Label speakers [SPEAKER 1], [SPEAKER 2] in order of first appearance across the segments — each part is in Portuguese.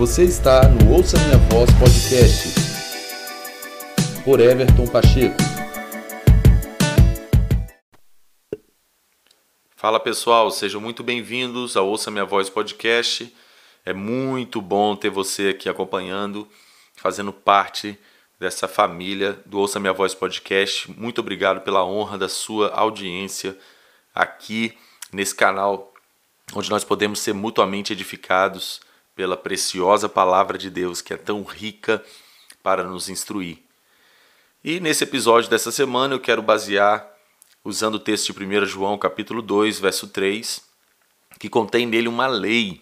[SPEAKER 1] Você está no Ouça Minha Voz Podcast por Everton Pacheco.
[SPEAKER 2] Fala pessoal, sejam muito bem-vindos ao Ouça Minha Voz Podcast. É muito bom ter você aqui acompanhando, fazendo parte dessa família do Ouça Minha Voz Podcast. Muito obrigado pela honra da sua audiência aqui nesse canal, onde nós podemos ser mutuamente edificados pela preciosa palavra de Deus, que é tão rica para nos instruir. E nesse episódio dessa semana eu quero basear usando o texto de 1 João, capítulo 2, verso 3, que contém nele uma lei.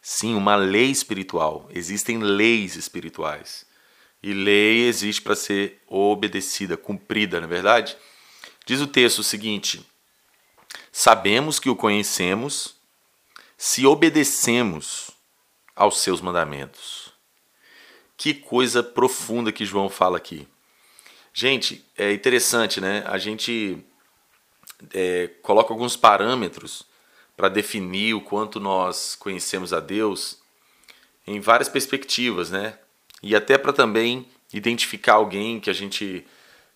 [SPEAKER 2] Sim, uma lei espiritual. Existem leis espirituais. E lei existe para ser obedecida, cumprida, não é verdade? Diz o texto o seguinte: Sabemos que o conhecemos se obedecemos aos seus mandamentos. Que coisa profunda que João fala aqui. Gente, é interessante, né? A gente é, coloca alguns parâmetros para definir o quanto nós conhecemos a Deus em várias perspectivas, né? e até para também identificar alguém que a gente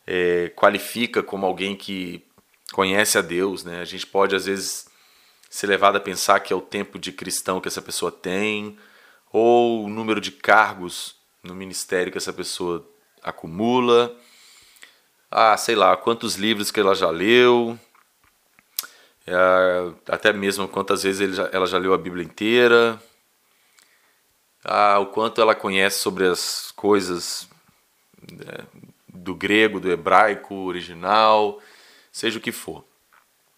[SPEAKER 2] é, qualifica como alguém que conhece a Deus. Né? A gente pode, às vezes, ser levado a pensar que é o tempo de cristão que essa pessoa tem, ou o número de cargos no ministério que essa pessoa acumula. Ah, sei lá, quantos livros que ela já leu, é, até mesmo quantas vezes ela já leu a Bíblia inteira, ah, o quanto ela conhece sobre as coisas né, do grego, do hebraico original, seja o que for.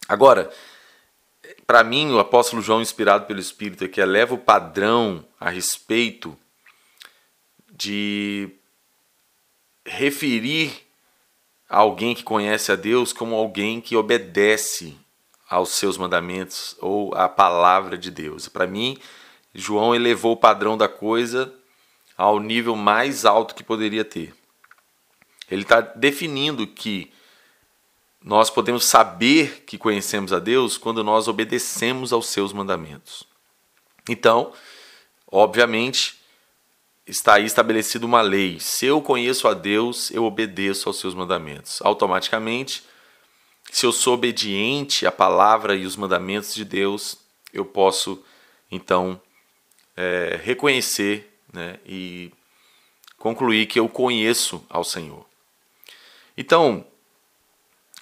[SPEAKER 2] Agora, para mim, o apóstolo João, inspirado pelo Espírito, é que eleva o padrão a respeito de referir a alguém que conhece a Deus como alguém que obedece aos seus mandamentos ou à palavra de Deus. Para mim, João elevou o padrão da coisa ao nível mais alto que poderia ter. Ele está definindo que nós podemos saber que conhecemos a Deus quando nós obedecemos aos seus mandamentos. Então, obviamente, está aí estabelecida uma lei. Se eu conheço a Deus, eu obedeço aos seus mandamentos. Automaticamente, se eu sou obediente à palavra e os mandamentos de Deus, eu posso então é, reconhecer né, e concluir que eu conheço ao Senhor. Então,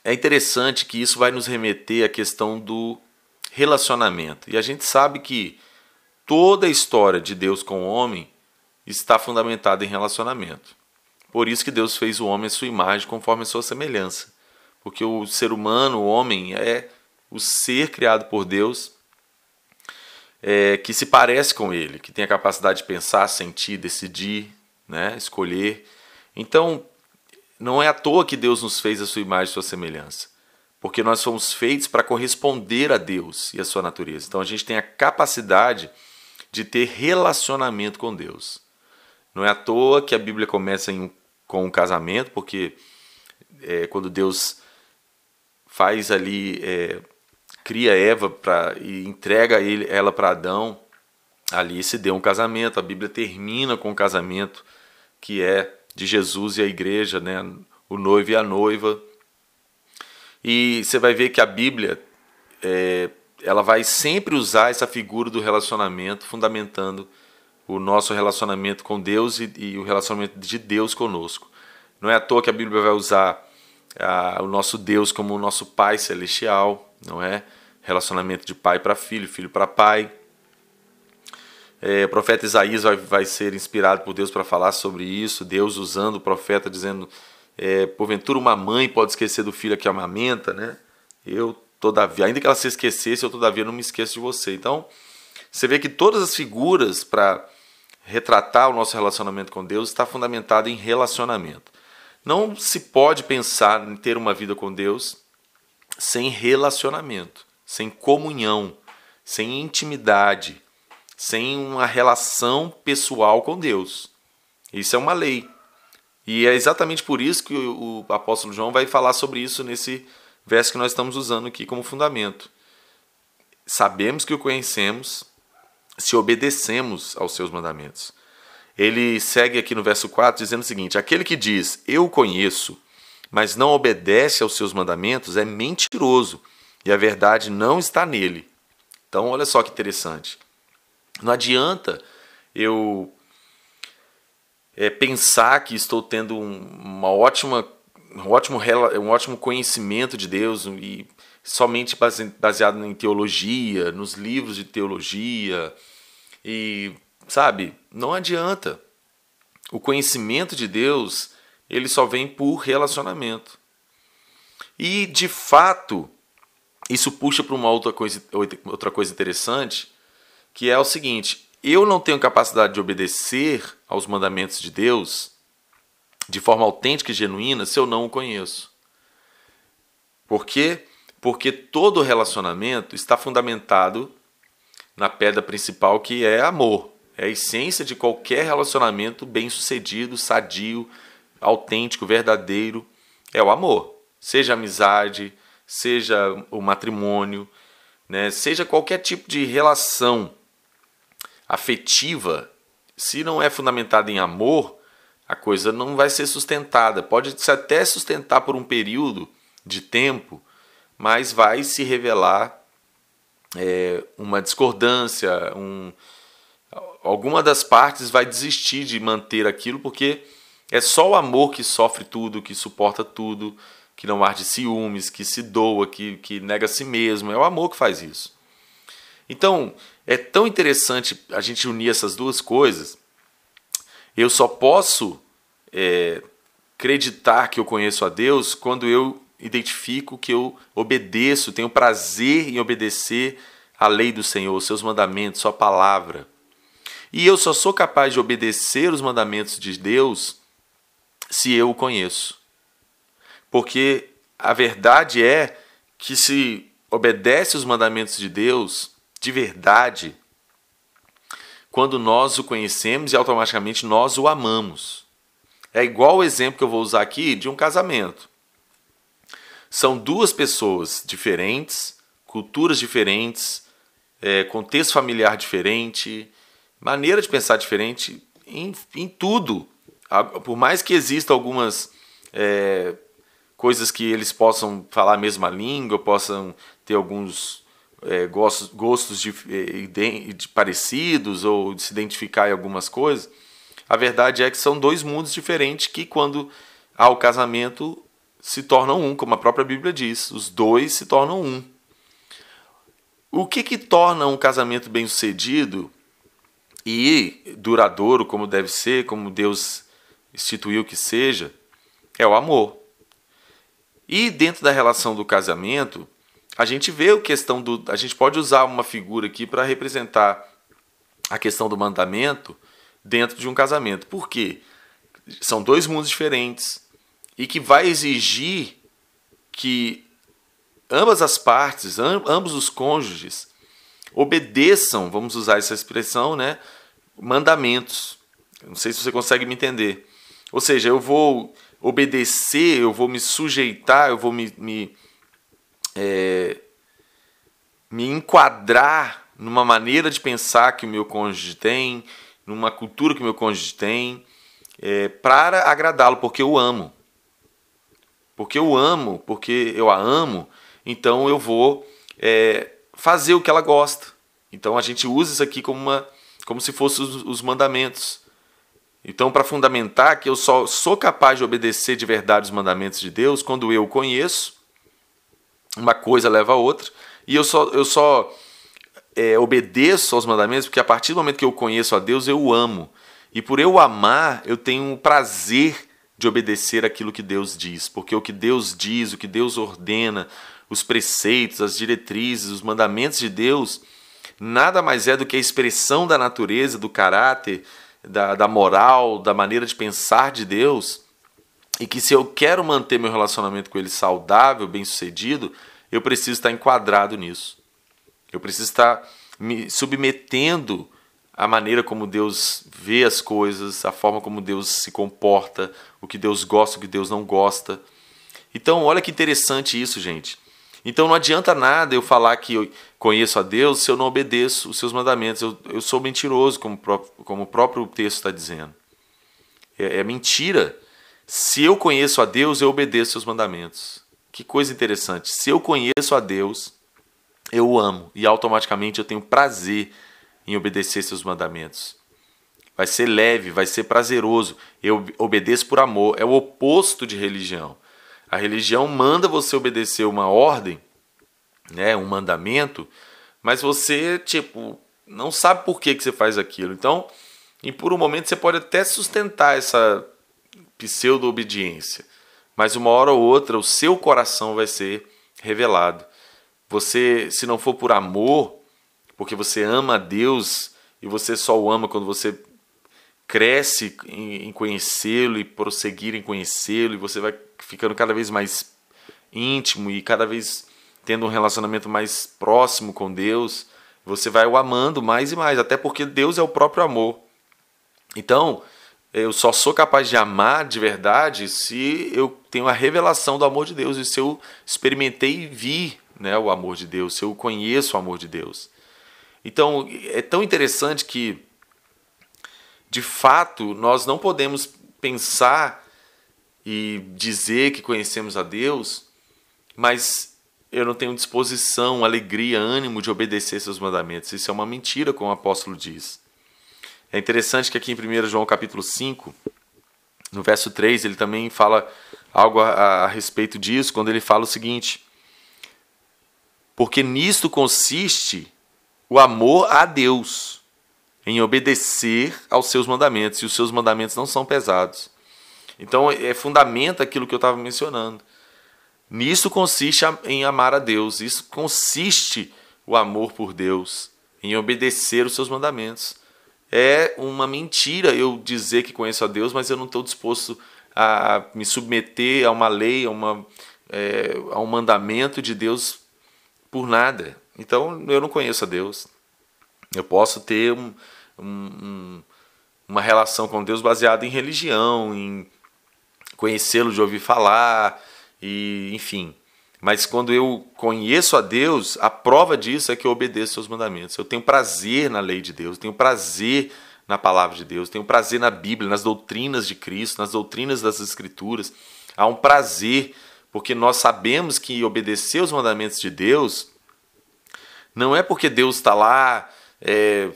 [SPEAKER 2] é interessante que isso vai nos remeter à questão do relacionamento. E a gente sabe que toda a história de Deus com o homem está fundamentada em relacionamento. Por isso que Deus fez o homem à sua imagem, conforme a sua semelhança. Porque o ser humano, o homem, é o ser criado por Deus é, que se parece com ele, que tem a capacidade de pensar, sentir, decidir, né, escolher. Então, não é à toa que Deus nos fez a sua imagem e sua semelhança, porque nós fomos feitos para corresponder a Deus e a sua natureza. Então, a gente tem a capacidade de ter relacionamento com Deus. Não é à toa que a Bíblia começa em, com um casamento, porque é, quando Deus faz ali é, cria Eva pra, e entrega ele, ela para Adão, ali se deu um casamento. A Bíblia termina com um casamento que é de Jesus e a igreja, né? o noivo e a noiva. E você vai ver que a Bíblia é, ela vai sempre usar essa figura do relacionamento, fundamentando o nosso relacionamento com Deus e, e o relacionamento de Deus conosco. Não é à toa que a Bíblia vai usar a, o nosso Deus como o nosso Pai celestial, não é? relacionamento de pai para filho, filho para pai. É, o profeta Isaías vai, vai ser inspirado por Deus para falar sobre isso, Deus usando o profeta dizendo, é, porventura uma mãe pode esquecer do filho que amamenta, né? Eu, todavia, ainda que ela se esquecesse, eu todavia não me esqueço de você. Então, você vê que todas as figuras para retratar o nosso relacionamento com Deus está fundamentado em relacionamento. Não se pode pensar em ter uma vida com Deus sem relacionamento sem comunhão, sem intimidade, sem uma relação pessoal com Deus. Isso é uma lei. E é exatamente por isso que o, apóstolo João vai falar sobre isso nesse verso que nós estamos usando aqui como fundamento. Sabemos que o conhecemos se obedecemos aos seus mandamentos. Ele segue aqui no verso 4 dizendo o seguinte: Aquele que diz, Eu conheço, mas não obedece aos seus mandamentos, é mentiroso e a verdade não está nele. Então, olha só que interessante. Não adianta eu é, pensar que estou tendo uma ótima, um, ótimo, um ótimo conhecimento de Deus e somente baseado em teologia, nos livros de teologia e sabe, não adianta. O conhecimento de Deus, ele só vem por relacionamento. E de fato, isso puxa para uma outra coisa, outra coisa interessante, que é o seguinte: eu não tenho capacidade de obedecer aos mandamentos de Deus de forma autêntica e genuína se eu não o conheço. Por quê? Porque todo relacionamento está fundamentado na pedra principal que é amor. É a essência de qualquer relacionamento bem-sucedido, sadio, autêntico, verdadeiro. É o amor. Seja amizade, seja o matrimônio, né? seja qualquer tipo de relação afetiva, se não é fundamentada em amor, a coisa não vai ser sustentada. Pode se até sustentar por um período de tempo, mas vai se revelar é, uma discordância, um, alguma das partes vai desistir de manter aquilo porque é só o amor que sofre tudo, que suporta tudo, que não arde ciúmes, que se doa, que, que nega a si mesmo. É o amor que faz isso. Então, é tão interessante a gente unir essas duas coisas. Eu só posso é, acreditar que eu conheço a Deus quando eu identifico que eu obedeço, tenho prazer em obedecer a lei do Senhor, seus mandamentos, sua palavra. E eu só sou capaz de obedecer os mandamentos de Deus se eu o conheço. Porque a verdade é que se obedece os mandamentos de Deus de verdade, quando nós o conhecemos e automaticamente nós o amamos. É igual o exemplo que eu vou usar aqui de um casamento. São duas pessoas diferentes, culturas diferentes, é, contexto familiar diferente, maneira de pensar diferente em, em tudo. Por mais que existam algumas é, coisas que eles possam falar a mesma língua, possam ter alguns é, gostos, gostos de, de, de parecidos ou de se identificar em algumas coisas, a verdade é que são dois mundos diferentes que, quando há o casamento, se tornam um, como a própria Bíblia diz. Os dois se tornam um. O que, que torna um casamento bem sucedido e duradouro, como deve ser, como Deus instituiu que seja, é o amor. E dentro da relação do casamento, a gente vê a questão do. A gente pode usar uma figura aqui para representar a questão do mandamento dentro de um casamento. Por quê? São dois mundos diferentes e que vai exigir que ambas as partes, ambos os cônjuges, obedeçam, vamos usar essa expressão, né? Mandamentos. Não sei se você consegue me entender. Ou seja, eu vou obedecer, eu vou me sujeitar, eu vou me, me é, me enquadrar numa maneira de pensar que o meu cônjuge tem, numa cultura que o meu cônjuge tem, é, para agradá-lo, porque eu amo. Porque eu amo, porque eu a amo, então eu vou é, fazer o que ela gosta. Então a gente usa isso aqui como, uma, como se fossem os, os mandamentos. Então, para fundamentar que eu só sou capaz de obedecer de verdade os mandamentos de Deus quando eu o conheço uma coisa leva a outra, e eu só, eu só é, obedeço aos mandamentos porque a partir do momento que eu conheço a Deus, eu o amo. E por eu amar, eu tenho o prazer de obedecer aquilo que Deus diz, porque o que Deus diz, o que Deus ordena, os preceitos, as diretrizes, os mandamentos de Deus, nada mais é do que a expressão da natureza, do caráter, da, da moral, da maneira de pensar de Deus e que se eu quero manter meu relacionamento com ele saudável, bem sucedido, eu preciso estar enquadrado nisso. Eu preciso estar me submetendo à maneira como Deus vê as coisas, a forma como Deus se comporta, o que Deus gosta, o que Deus não gosta. Então, olha que interessante isso, gente. Então, não adianta nada eu falar que eu, conheço a Deus se eu não obedeço os seus mandamentos? Eu, eu sou mentiroso, como, como o próprio texto está dizendo. É, é mentira. Se eu conheço a Deus, eu obedeço seus mandamentos. Que coisa interessante. Se eu conheço a Deus, eu o amo e automaticamente eu tenho prazer em obedecer seus mandamentos. Vai ser leve, vai ser prazeroso. Eu obedeço por amor. É o oposto de religião. A religião manda você obedecer uma ordem, né, um mandamento, mas você, tipo, não sabe por que, que você faz aquilo. Então, em por um momento você pode até sustentar essa pseudo-obediência, mas uma hora ou outra o seu coração vai ser revelado. Você, se não for por amor, porque você ama a Deus e você só o ama quando você cresce em, conhecê-lo e prosseguir em conhecê-lo, e você vai ficando cada vez mais íntimo e cada vez tendo um relacionamento mais próximo com Deus, você vai o amando mais e mais, até porque Deus é o próprio amor. Então, eu só sou capaz de amar de verdade se eu tenho a revelação do amor de Deus e se eu experimentei e vi né, o amor de Deus, se eu conheço o amor de Deus. Então, é tão interessante que de fato, nós não podemos pensar e dizer que conhecemos a Deus, mas eu não tenho disposição, alegria, ânimo de obedecer seus mandamentos. Isso é uma mentira, como o apóstolo diz. É interessante que aqui em 1 João capítulo 5, no verso 3, ele também fala algo a, a, a respeito disso, quando ele fala o seguinte: Porque nisto consiste o amor a Deus em obedecer aos seus mandamentos, e os seus mandamentos não são pesados. Então é fundamento aquilo que eu estava mencionando. Nisso consiste em amar a Deus, isso consiste o amor por Deus, em obedecer os seus mandamentos. É uma mentira eu dizer que conheço a Deus, mas eu não estou disposto a me submeter a uma lei, a, uma, é, a um mandamento de Deus por nada. Então eu não conheço a Deus. Eu posso ter um, um, uma relação com Deus baseada em religião, em conhecê-lo de ouvir falar, e enfim. Mas quando eu conheço a Deus, a prova disso é que eu obedeço seus mandamentos. Eu tenho prazer na lei de Deus, tenho prazer na palavra de Deus, tenho prazer na Bíblia, nas doutrinas de Cristo, nas doutrinas das Escrituras. Há um prazer, porque nós sabemos que obedecer os mandamentos de Deus não é porque Deus está lá é,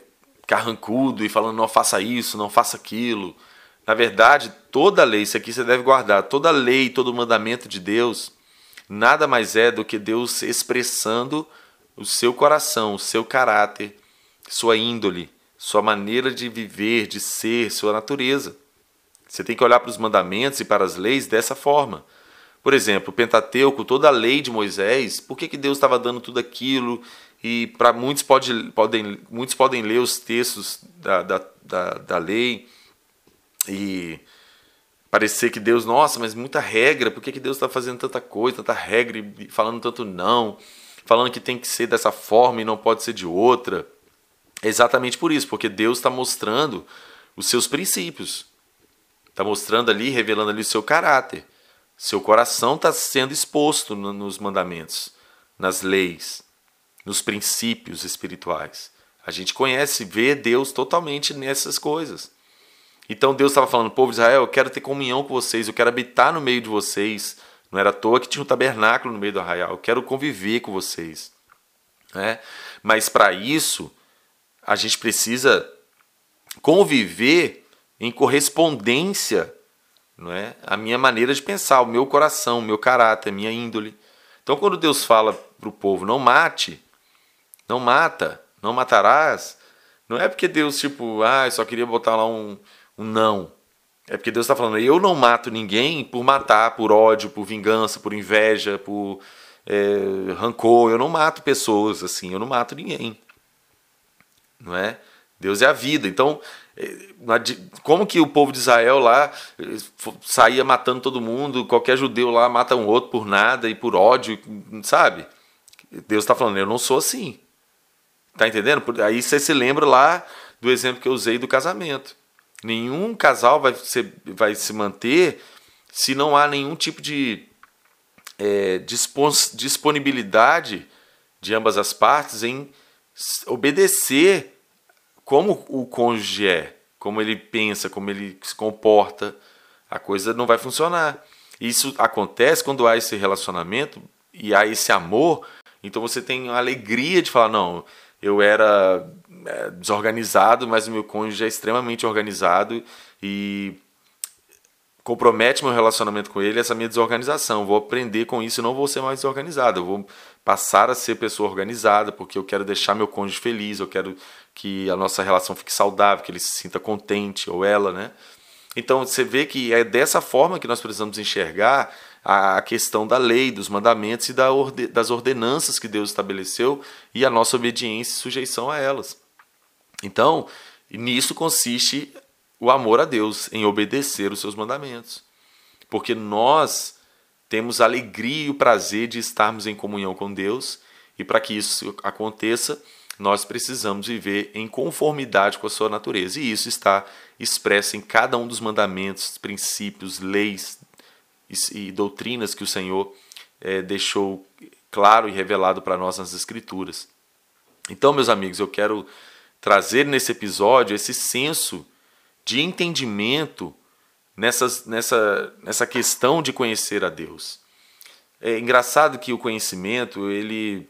[SPEAKER 2] carrancudo e falando não faça isso, não faça aquilo. Na verdade, toda lei, isso aqui você deve guardar, toda lei, todo mandamento de Deus, nada mais é do que Deus expressando o seu coração, o seu caráter, sua índole, sua maneira de viver, de ser, sua natureza. Você tem que olhar para os mandamentos e para as leis dessa forma. Por exemplo, o Pentateuco, toda a lei de Moisés, por que, que Deus estava dando tudo aquilo e para muitos pode, podem, muitos podem ler os textos da, da, da, da lei e parecer que Deus, nossa, mas muita regra, por que, que Deus está fazendo tanta coisa, tanta regra e falando tanto não, falando que tem que ser dessa forma e não pode ser de outra? É exatamente por isso, porque Deus está mostrando os seus princípios, está mostrando ali, revelando ali o seu caráter. Seu coração está sendo exposto nos mandamentos, nas leis nos princípios espirituais. A gente conhece, vê Deus totalmente nessas coisas. Então Deus estava falando, povo de Israel, eu quero ter comunhão com vocês, eu quero habitar no meio de vocês. Não era à toa que tinha um tabernáculo no meio do arraial, eu quero conviver com vocês. Né? Mas para isso, a gente precisa conviver em correspondência não é? a minha maneira de pensar, o meu coração, o meu caráter, a minha índole. Então, quando Deus fala para o povo, não mate, não mata, não matarás. Não é porque Deus, tipo, ah, eu só queria botar lá um, não. É porque Deus está falando, eu não mato ninguém por matar, por ódio, por vingança, por inveja, por é, rancor. Eu não mato pessoas assim, eu não mato ninguém. Não é? Deus é a vida. Então, é, como que o povo de Israel lá é, saía matando todo mundo, qualquer judeu lá mata um outro por nada e por ódio, sabe? Deus está falando, eu não sou assim. Tá entendendo? Aí você se lembra lá do exemplo que eu usei do casamento. Nenhum casal vai, ser, vai se manter se não há nenhum tipo de é, disponibilidade de ambas as partes em obedecer como o cônjuge é, como ele pensa, como ele se comporta, a coisa não vai funcionar. Isso acontece quando há esse relacionamento e há esse amor, então você tem a alegria de falar: não, eu era é, desorganizado, mas o meu cônjuge é extremamente organizado e compromete meu relacionamento com ele essa minha desorganização. Vou aprender com isso e não vou ser mais desorganizado. Eu vou passar a ser pessoa organizada porque eu quero deixar meu cônjuge feliz, eu quero que a nossa relação fique saudável, que ele se sinta contente ou ela, né? Então você vê que é dessa forma que nós precisamos enxergar a questão da lei, dos mandamentos e das ordenanças que Deus estabeleceu e a nossa obediência e sujeição a elas. Então, nisso consiste o amor a Deus, em obedecer os seus mandamentos. Porque nós temos a alegria e o prazer de estarmos em comunhão com Deus, e para que isso aconteça, nós precisamos viver em conformidade com a sua natureza. E isso está expresso em cada um dos mandamentos, princípios, leis e, doutrinas que o Senhor é, deixou claro e revelado para nós nas Escrituras. Então, meus amigos, eu quero trazer nesse episódio esse senso de entendimento nessas, nessa, nessa questão de conhecer a Deus. É engraçado que o conhecimento ele,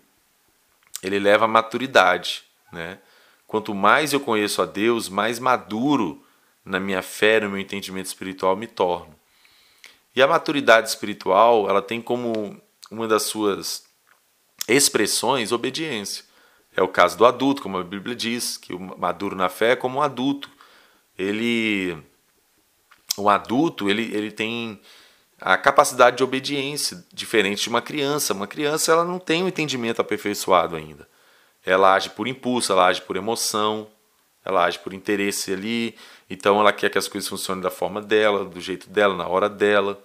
[SPEAKER 2] ele leva à maturidade. Né? Quanto mais eu conheço a Deus, mais maduro na minha fé, no meu entendimento espiritual me torno. E a maturidade espiritual ela tem como uma das suas expressões obediência. É o caso do adulto, como a Bíblia diz, que o maduro na fé é como um adulto ele um adulto ele, ele tem a capacidade de obediência diferente de uma criança. Uma criança ela não tem um entendimento aperfeiçoado ainda. Ela age por impulso, ela age por emoção, ela age por interesse ali. Então ela quer que as coisas funcionem da forma dela, do jeito dela, na hora dela.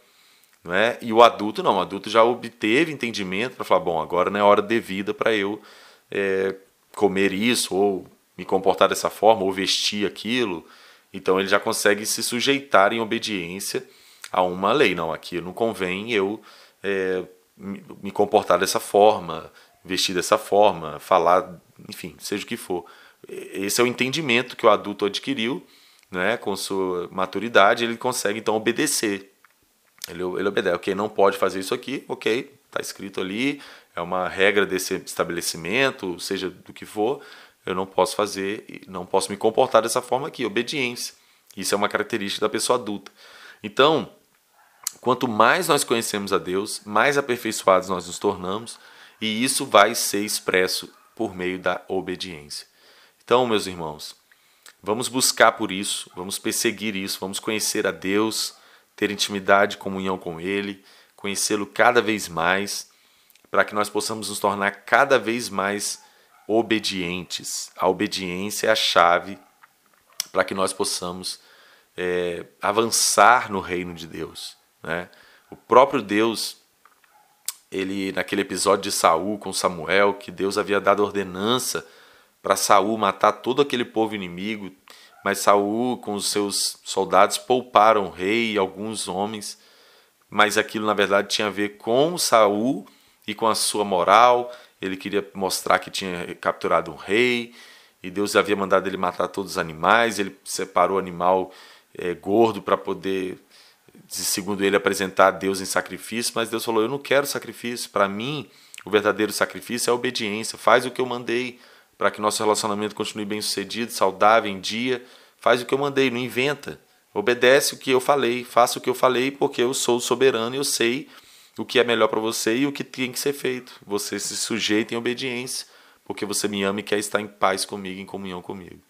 [SPEAKER 2] Não é? E o adulto não, o adulto já obteve entendimento para falar, bom, agora não é hora devida para eu é, comer isso, ou me comportar dessa forma, ou vestir aquilo. Então ele já consegue se sujeitar em obediência a uma lei. Não, aqui não convém eu é, me comportar dessa forma, vestir dessa forma, falar, enfim, seja o que for. Esse é o entendimento que o adulto adquiriu, né, com sua maturidade, ele consegue então obedecer. Ele, ele obedece, ok, não pode fazer isso aqui, ok, está escrito ali, é uma regra desse estabelecimento, seja do que for, eu não posso fazer, não posso me comportar dessa forma aqui, obediência. Isso é uma característica da pessoa adulta. Então, quanto mais nós conhecemos a Deus, mais aperfeiçoados nós nos tornamos, e isso vai ser expresso por meio da obediência. Então, meus irmãos, vamos buscar por isso, vamos perseguir isso, vamos conhecer a Deus, ter intimidade, comunhão com Ele, conhecê-lo cada vez mais, para que nós possamos nos tornar cada vez mais obedientes. A obediência é a chave para que nós possamos é, avançar no reino de Deus. Né? O próprio Deus, ele naquele episódio de Saul com Samuel, que Deus havia dado ordenança para Saul matar todo aquele povo inimigo, mas Saul com os seus soldados pouparam o rei e alguns homens, mas aquilo na verdade tinha a ver com Saul e com a sua moral. Ele queria mostrar que tinha capturado um rei, e Deus havia mandado ele matar todos os animais, ele separou o animal é, gordo para poder, segundo ele, apresentar a Deus em sacrifício, mas Deus falou: Eu não quero sacrifício, para mim o verdadeiro sacrifício é a obediência, faz o que eu mandei para que nosso relacionamento continue bem sucedido, saudável, em dia, faz o que eu mandei, não inventa. Obedece o que eu falei, faça o que eu falei, porque eu sou soberano e eu sei o que é melhor para você e o que tem que ser feito. Você se sujeita em obediência, porque você me ama e quer estar em paz comigo, em comunhão comigo.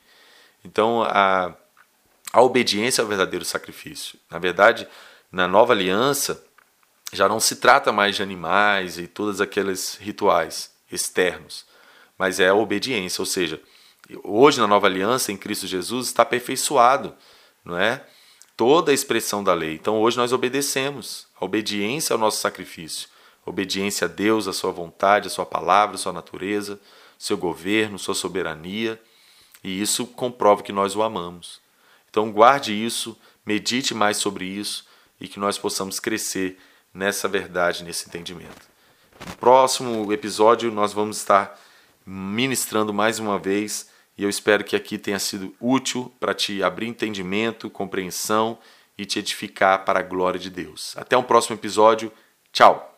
[SPEAKER 2] Então, a, a obediência é o verdadeiro sacrifício. Na verdade, na nova aliança, já não se trata mais de animais e todos aqueles rituais externos, mas é a obediência, ou seja, hoje na nova aliança em Cristo Jesus está aperfeiçoado, não é? Toda a expressão da lei. Então hoje nós obedecemos. A obediência ao nosso sacrifício. obediência a Deus, a sua vontade, a sua palavra, a sua natureza, seu governo, sua soberania. E isso comprova que nós o amamos. Então guarde isso, medite mais sobre isso e que nós possamos crescer nessa verdade, nesse entendimento. No próximo episódio nós vamos estar ministrando mais uma vez e eu espero que aqui tenha sido útil para te abrir entendimento, compreensão e te edificar para a glória de Deus. Até um próximo episódio. Tchau!